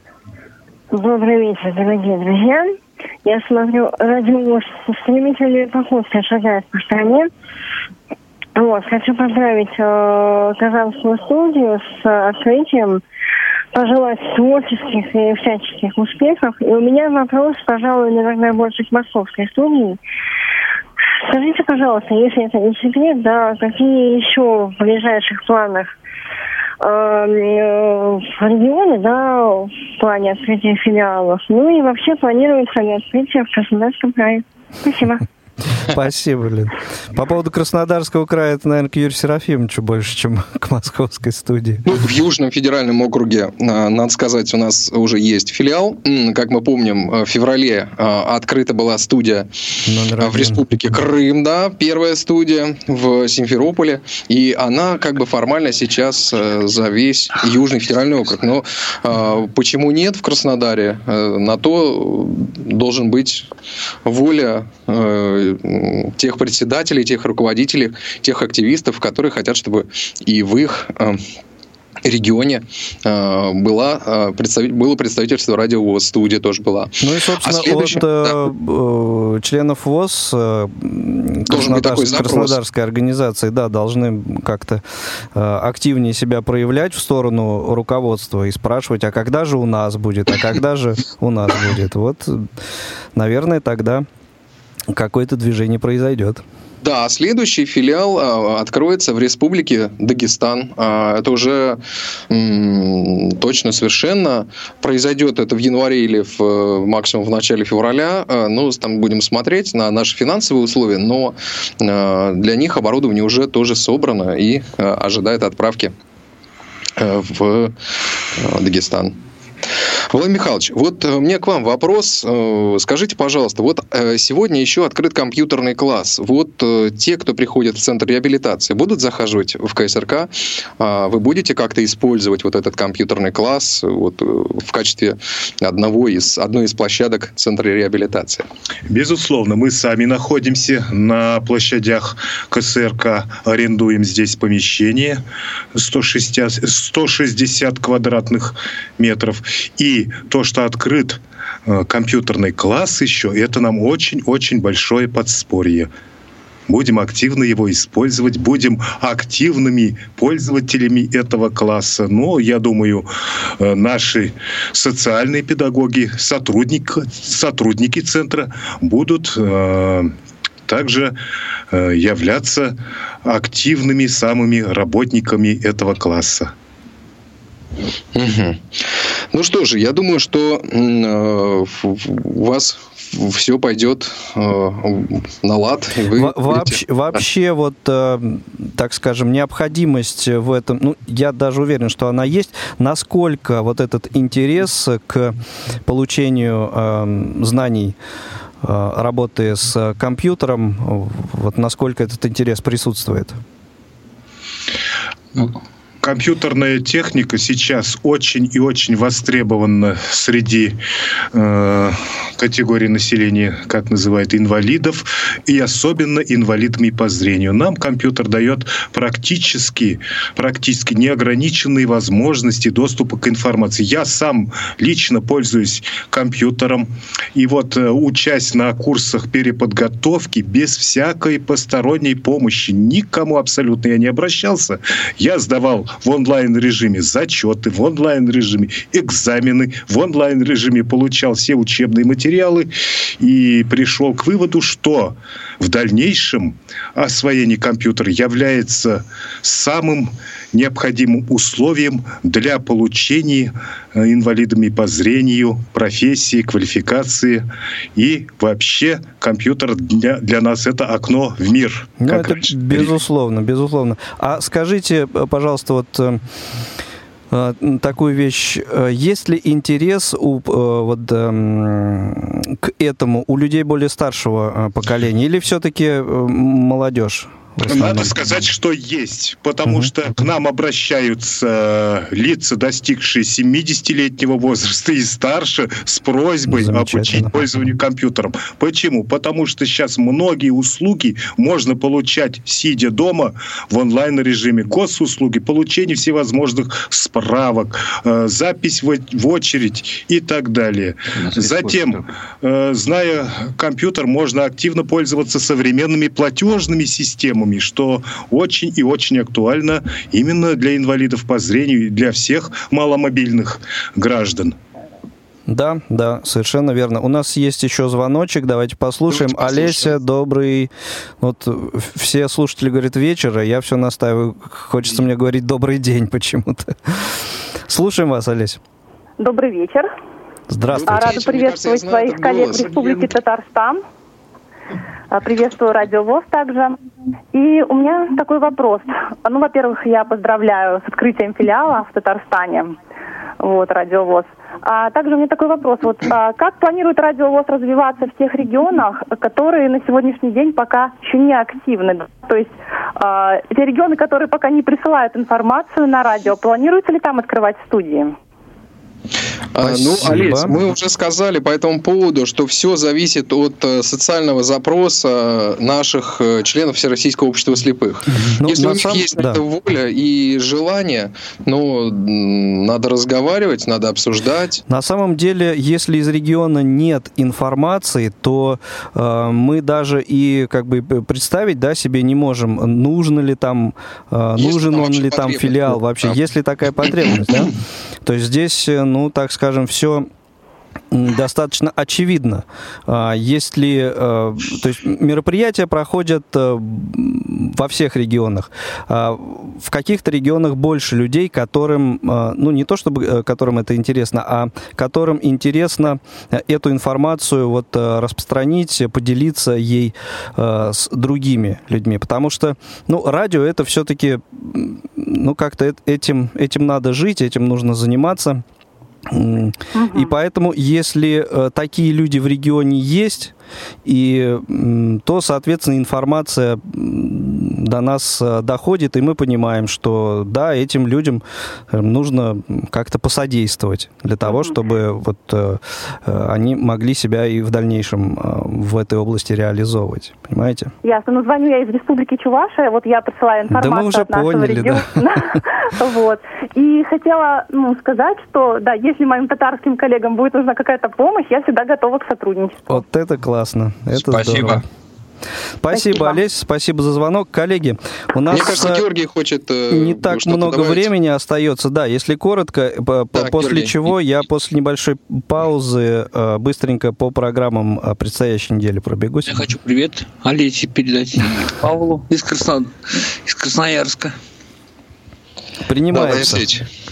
Добрый вечер, дорогие друзья. Я смотрю, радио стремительные походки шагает по стране. Вот, хочу поздравить э, Казанскую студию с открытием, пожелать творческих и всяческих успехов. И у меня вопрос, пожалуй, наверное, больше к московской студии. Скажите, пожалуйста, если это не секрет, да, какие еще в ближайших планах Эм, э, в регионе, да, в плане открытия филиалов. Ну и вообще планируется ли открытие в Краснодарском крае. Спасибо. [laughs] Спасибо, Лен. По поводу Краснодарского края, это, наверное, к Юрию Серафимовичу больше, чем [laughs] к московской студии. Ну, в Южном федеральном округе, а, надо сказать, у нас уже есть филиал. Как мы помним, в феврале а, открыта была студия в Республике Крым, да, первая студия в Симферополе. И она как бы формально сейчас э, за весь Южный федеральный округ. Но а, почему нет в Краснодаре? Э, на то должен быть воля э, тех председателей, тех руководителей, тех активистов, которые хотят, чтобы и в их э, регионе э, была, э, представитель, было представительство радио ВОЗ, студия тоже была. Ну и, собственно, а от да. Э, членов ВОЗ Краснодарской, Краснодарской организации да, должны как-то активнее себя проявлять в сторону руководства и спрашивать, а когда же у нас будет, а когда же у нас будет. Вот, наверное, тогда какое-то движение произойдет. Да, следующий филиал а, откроется в Республике Дагестан. А, это уже м, точно совершенно произойдет это в январе или в, э, максимум в начале февраля. А, ну, там будем смотреть на наши финансовые условия, но а, для них оборудование уже тоже собрано и а, ожидает отправки а, в а, Дагестан. Владимир Михайлович, вот у э, меня к вам вопрос. Э, скажите, пожалуйста, вот э, сегодня еще открыт компьютерный класс. Вот те, кто приходит в центр реабилитации, будут захаживать в КСРК? А вы будете как-то использовать вот этот компьютерный класс вот в качестве одного из, одной из площадок центра реабилитации? Безусловно, мы сами находимся на площадях КСРК, арендуем здесь помещение 160, 160 квадратных метров. И то, что открыт э, компьютерный класс еще, это нам очень-очень большое подспорье. Будем активно его использовать, будем активными пользователями этого класса. Но, я думаю, э, наши социальные педагоги, сотрудники, сотрудники центра будут э, также являться активными самыми работниками этого класса. Угу. Ну что же, я думаю, что э, у вас все пойдет э, на лад. И вы вообще, вообще, вот, э, так скажем, необходимость в этом, ну, я даже уверен, что она есть. Насколько вот этот интерес к получению э, знаний э, работы с компьютером, вот насколько этот интерес присутствует? Компьютерная техника сейчас очень и очень востребована среди э, категории населения, как называют, инвалидов, и особенно инвалидами по зрению. Нам компьютер дает практически, практически неограниченные возможности доступа к информации. Я сам лично пользуюсь компьютером, и вот э, учась на курсах переподготовки без всякой посторонней помощи, никому абсолютно я не обращался, я сдавал в онлайн-режиме зачеты, в онлайн-режиме экзамены, в онлайн-режиме получал все учебные материалы и пришел к выводу, что в дальнейшем освоение компьютера является самым необходимым условием для получения э, инвалидами по зрению профессии, квалификации. И вообще компьютер для, для нас это окно в мир. Ну, это безусловно, безусловно. А скажите, пожалуйста, вот э, э, такую вещь. Есть ли интерес у, вот, к этому у людей более старшего поколения или все-таки молодежь? Надо сказать, что есть, потому угу. что к нам обращаются лица, достигшие 70-летнего возраста и старше, с просьбой обучить пользованию компьютером. Почему? Потому что сейчас многие услуги можно получать, сидя дома в онлайн-режиме. Госуслуги, получение всевозможных справок, э, запись в очередь и так далее. Затем, э, зная компьютер, можно активно пользоваться современными платежными системами, программами, что очень и очень актуально именно для инвалидов по зрению и для всех маломобильных граждан. Да, да, совершенно верно. У нас есть еще звоночек, давайте послушаем. Давайте Олеся, добрый... Вот все слушатели говорят вечера, я все настаиваю. Хочется мне говорить добрый день [laughs] почему-то. Слушаем вас, Олеся. Добрый вечер. Здравствуйте. Рада приветствовать своих коллег в Республике Татарстан. А, приветствую Радио ВОЗ также. И у меня такой вопрос. Ну, во-первых, я поздравляю с открытием филиала в Татарстане. Вот, Радио ВОЗ. А также у меня такой вопрос. Вот, а как планирует Радио ВОЗ развиваться в тех регионах, которые на сегодняшний день пока еще не активны? То есть а, те регионы, которые пока не присылают информацию на радио, планируется ли там открывать студии? А, ну, Олесь, мы уже сказали по этому поводу, что все зависит от э, социального запроса наших э, членов Всероссийского общества слепых. Ну, Если у них сам... есть да. эта воля и желание, ну, надо разговаривать, надо обсуждать. На самом деле, если из региона нет информации, то э, мы даже и как бы представить да, себе не можем, нужно ли там, э, нужен он ли там филиал вообще, да. есть ли такая потребность, да? То есть здесь, э, ну, так скажем, все достаточно очевидно. А, если, э, то есть мероприятия проходят э, во всех регионах. А, в каких-то регионах больше людей, которым, ну не то чтобы которым это интересно, а которым интересно эту информацию вот распространить, поделиться ей с другими людьми. Потому что, ну, радио это все-таки, ну, как-то этим, этим надо жить, этим нужно заниматься. И поэтому, если э, такие люди в регионе есть, и то, соответственно, информация до нас э, доходит, и мы понимаем, что да, этим людям э, нужно как-то посодействовать для того, чтобы вот они могли себя и в дальнейшем в этой области реализовывать. Понимаете? Ясно. Ну, звоню я из Республики Чувашия, вот я присылаю информацию да мы уже от нашего поняли, региона. Да. [laughs] Вот. И хотела ну, сказать, что да, если моим татарским коллегам будет нужна какая-то помощь, я всегда готова к сотрудничеству. Вот это классно. Это Спасибо. Здорово. Спасибо, спасибо, Олесь, спасибо за звонок. Коллеги, у нас... Мне кажется, э, Георгий хочет э, Не так много добавить. времени остается. Да, если коротко, да, после Георгий. чего я после небольшой паузы э, быстренько по программам предстоящей недели пробегусь. Я хочу привет Олесе передать Павлу из, Красно... из Красноярска. Принимается.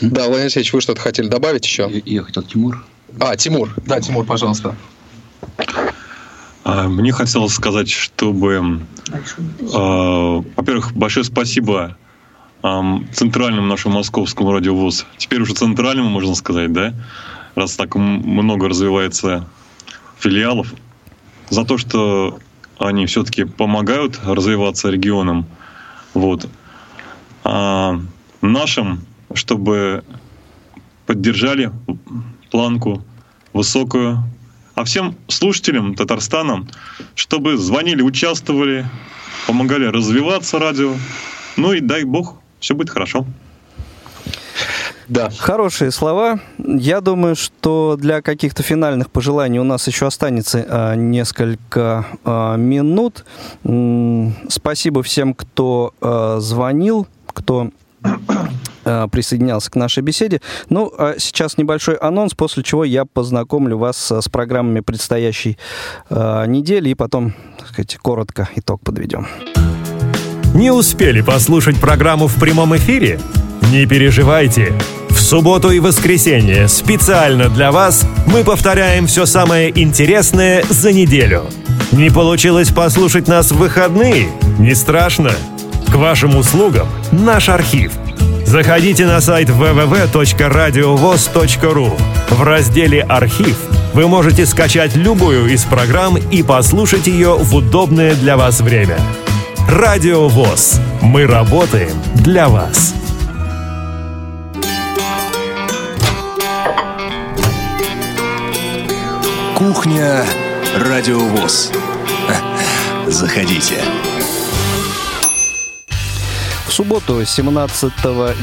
Да, Владимир Алексеевич, вы что-то хотели добавить еще? Я, я хотел Тимур. А, Тимур. Да, Тимур, пожалуйста. А, мне хотелось сказать, чтобы, э, во-первых, большое спасибо э, центральному нашему московскому радиовоз. Теперь уже центральному, можно сказать, да? Раз так много развивается филиалов. За то, что они все-таки помогают развиваться регионам. Вот. А нашим, чтобы поддержали планку высокую а всем слушателям Татарстана, чтобы звонили, участвовали, помогали развиваться радио. Ну и дай бог, все будет хорошо. Да. Хорошие слова. Я думаю, что для каких-то финальных пожеланий у нас еще останется а, несколько а, минут. М-м, спасибо всем, кто а, звонил, кто присоединялся к нашей беседе. Ну, а сейчас небольшой анонс, после чего я познакомлю вас с программами предстоящей э, недели и потом, так сказать, коротко итог подведем. Не успели послушать программу в прямом эфире? Не переживайте. В субботу и воскресенье специально для вас мы повторяем все самое интересное за неделю. Не получилось послушать нас в выходные? Не страшно. К вашим услугам наш архив – Заходите на сайт www.radiovoz.ru. В разделе «Архив» вы можете скачать любую из программ и послушать ее в удобное для вас время. Радио ВОЗ. Мы работаем для вас. Кухня Радио ВОЗ. [laughs] Заходите субботу, 17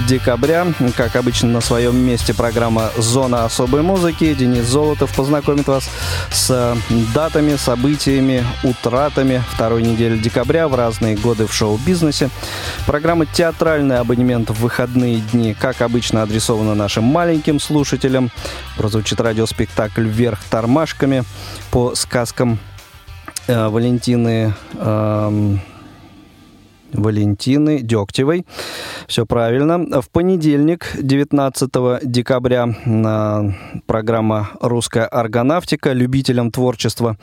декабря, как обычно на своем месте программа «Зона особой музыки». Денис Золотов познакомит вас с датами, событиями, утратами второй недели декабря в разные годы в шоу-бизнесе. Программа «Театральный абонемент в выходные дни», как обычно, адресована нашим маленьким слушателям. Прозвучит радиоспектакль «Вверх тормашками» по сказкам э, Валентины э, Валентины Дегтевой. Все правильно. В понедельник, 19 декабря, программа «Русская аргонавтика» любителям творчества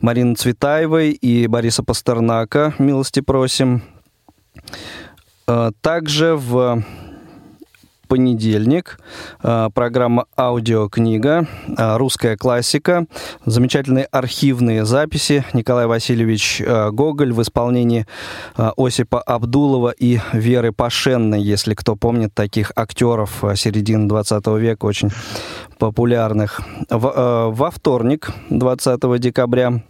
Марины Цветаевой и Бориса Пастернака. Милости просим. А, также в понедельник. Э, программа «Аудиокнига», э, «Русская классика», замечательные архивные записи. Николай Васильевич Гоголь в исполнении Осипа Абдулова и Веры Пашенной, если кто помнит таких актеров середины 20 века, очень популярных. Во вторник, 20 декабря,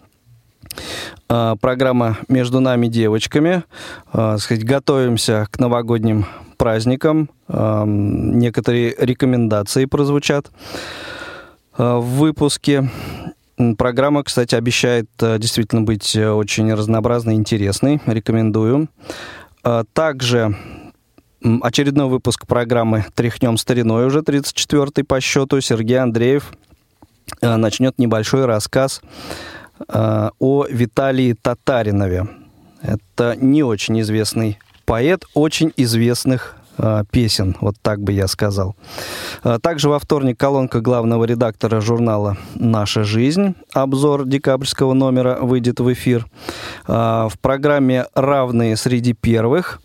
а, программа «Между нами девочками». А, сказать, готовимся к новогодним праздникам. А, некоторые рекомендации прозвучат в выпуске. Программа, кстати, обещает действительно быть очень разнообразной и интересной. Рекомендую. Также очередной выпуск программы «Тряхнем стариной» уже 34-й по счету. Сергей Андреев начнет небольшой рассказ Э, о Виталии Татаринове. Это не очень известный поэт, очень известных э, песен, вот так бы я сказал. Э, также во вторник колонка главного редактора журнала «Наша жизнь». Обзор декабрьского номера выйдет в эфир. В программе «Равные среди первых»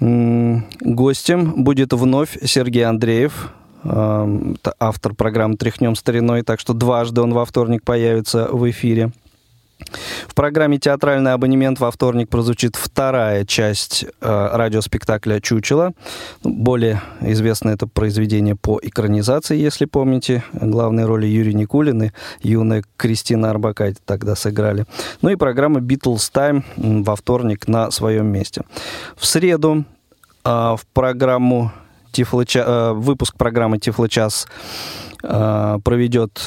гостем будет вновь Сергей Андреев, автор программы «Тряхнем стариной», так что дважды он во вторник появится в эфире. В программе «Театральный абонемент» во вторник прозвучит вторая часть э, радиоспектакля «Чучело». Более известно это произведение по экранизации, если помните. Главные роли Юрий Никулин и юная Кристина Арбакайте тогда сыграли. Ну и программа «Битлз Тайм» во вторник на своем месте. В среду э, в программу Тифлоча... э, выпуск программы «Тифлочас» э, проведет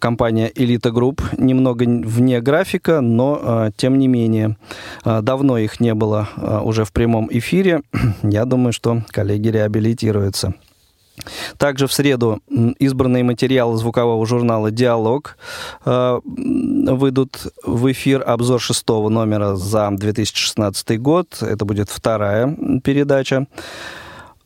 компания Elite Group, немного вне графика, но а, тем не менее. А, давно их не было а, уже в прямом эфире. [clears throat] Я думаю, что коллеги реабилитируются. Также в среду избранные материалы звукового журнала «Диалог» выйдут в эфир обзор шестого номера за 2016 год. Это будет вторая передача.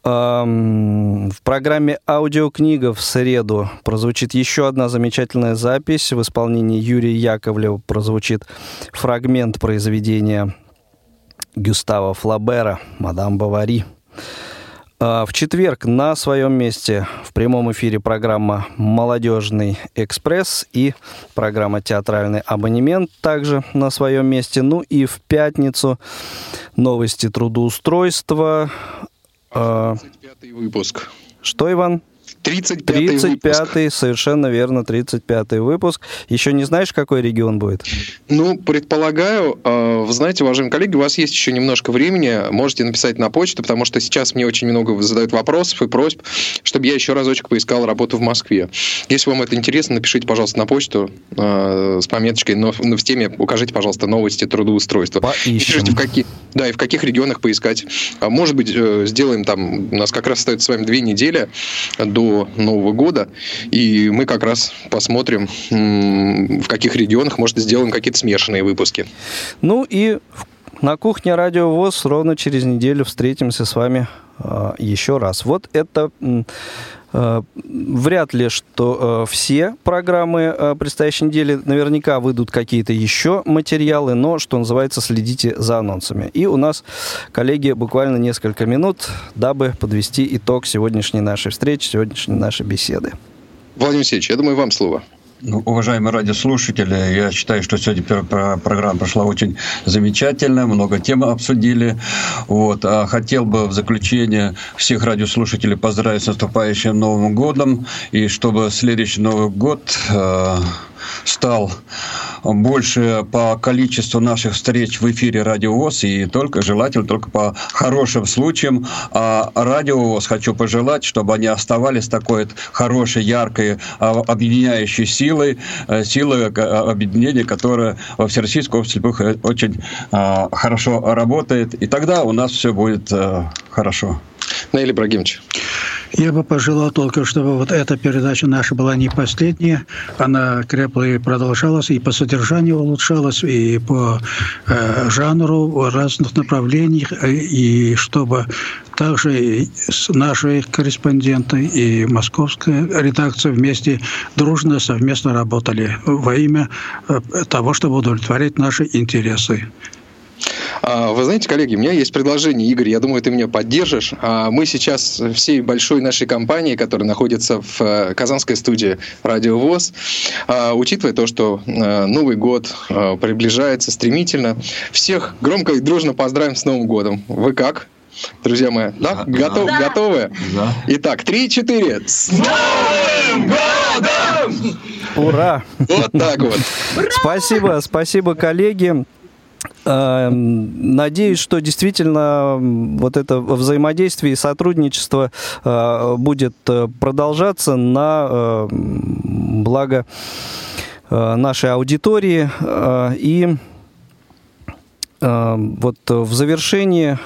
В программе «Аудиокнига» в среду прозвучит еще одна замечательная запись. В исполнении Юрия Яковлева прозвучит фрагмент произведения Гюстава Флабера «Мадам Бавари». А, в четверг на своем месте в прямом эфире программа «Молодежный экспресс» и программа «Театральный абонемент» также на своем месте. Ну и в пятницу новости трудоустройства, 35 выпуск. Что, Иван? 35-й 35-й, совершенно верно, 35-й выпуск. Еще не знаешь, какой регион будет? Ну, предполагаю, э, вы знаете, уважаемые коллеги, у вас есть еще немножко времени, можете написать на почту, потому что сейчас мне очень много задают вопросов и просьб, чтобы я еще разочек поискал работу в Москве. Если вам это интересно, напишите, пожалуйста, на почту э, с пометочкой, но в теме укажите, пожалуйста, новости трудоустройства. Поищем. в какие, да, и в каких регионах поискать. А может быть, э, сделаем там, у нас как раз остается с вами две недели до Нового года, и мы как раз посмотрим, в каких регионах, может, сделаем какие-то смешанные выпуски. Ну и на кухне Радио ВОЗ ровно через неделю встретимся с вами э, еще раз. Вот это вряд ли, что э, все программы э, предстоящей недели наверняка выйдут какие-то еще материалы, но, что называется, следите за анонсами. И у нас, коллеги, буквально несколько минут, дабы подвести итог сегодняшней нашей встречи, сегодняшней нашей беседы. Владимир Алексеевич, я думаю, вам слово. Ну, уважаемые радиослушатели, я считаю, что сегодня программа прошла очень замечательно, много тем обсудили. Вот. А хотел бы в заключение всех радиослушателей поздравить с наступающим Новым годом, и чтобы следующий Новый год э, стал больше по количеству наших встреч в эфире Радио ВОЗ и только желательно только по хорошим случаям. А Радио ВОЗ хочу пожелать, чтобы они оставались такой хорошей, яркой, а, объединяющей силой, э, силой э, объединения, которая во Всероссийской области э, очень хорошо работает. И тогда у нас все будет хорошо. Наиль Ибрагимович. Я бы пожелал только, чтобы вот эта передача наша была не последняя, она крепла и продолжалась, и по содержанию улучшалась, и по э, жанру в разных направлениях, и чтобы также наши корреспонденты и московская редакция вместе дружно, совместно работали во имя э, того, чтобы удовлетворять наши интересы. А, вы знаете, коллеги, у меня есть предложение, Игорь, я думаю, ты меня поддержишь. А, мы сейчас всей большой нашей компании, которая находится в э, казанской студии «Радио ВОЗ», а, учитывая то, что э, Новый год э, приближается стремительно, всех громко и дружно поздравим с Новым годом. Вы как? Друзья мои, да? да Готов, да. Готовы? Да. Итак, три-четыре. С Новым годом! Ура! Вот так вот. Спасибо, спасибо, коллеги. Эм, надеюсь, что действительно вот это взаимодействие и сотрудничество э, будет э, продолжаться на э, благо нашей аудитории. И вот в завершении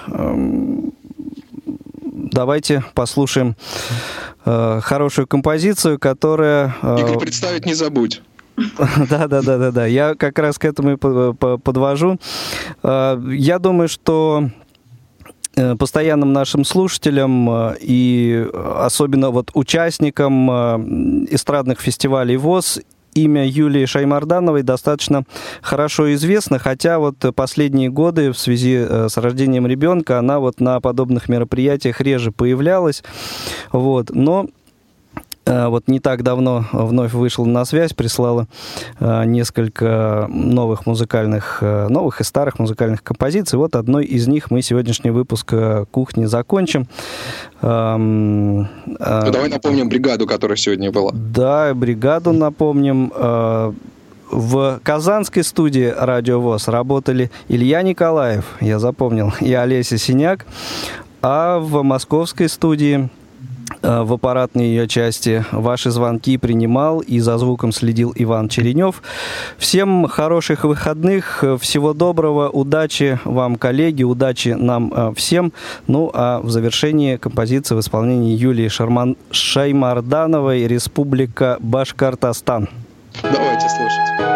давайте послушаем хорошую композицию, которая... Игорь, представить не забудь. Да, да, да, да, да. Я как раз к этому и подвожу. А, я думаю, что э, постоянным нашим слушателям э, и особенно вот участникам э, эстрадных фестивалей ВОЗ имя Юлии Шаймардановой достаточно хорошо известно, хотя вот последние годы в связи с рождением ребенка она вот на подобных мероприятиях реже появлялась. Вот. Но вот не так давно вновь вышла на связь, прислала э, несколько новых музыкальных, э, новых и старых музыкальных композиций. Вот одной из них мы сегодняшний выпуск «Кухни» закончим. Эм, ну, давай напомним бригаду, которая сегодня была. Да, бригаду напомним. В казанской студии «Радио ВОЗ» работали Илья Николаев, я запомнил, и Олеся Синяк, а в московской студии Э, в аппаратной ее части. Ваши звонки принимал и за звуком следил Иван Черенев. Всем хороших выходных, всего доброго, удачи вам, коллеги, удачи нам э, всем. Ну, а в завершении композиция в исполнении Юлии Шарман... Шаймардановой «Республика Башкортостан». Давайте слушать.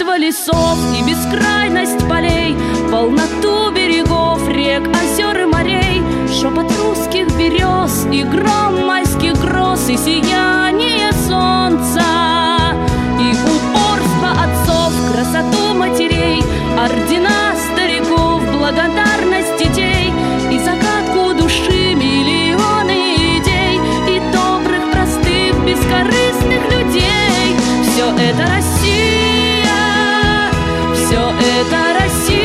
Лесов и бескрайность полей, Полноту берегов, рек, озер и морей, Шепот русских берез и гром майских гроз И сияние солнца, и упорство отцов, Красоту матерей, ордена стариков, Благодарность детей. И загадку души миллионы идей. И добрых, простых, бескорыстных людей. Все это Россия это Россия,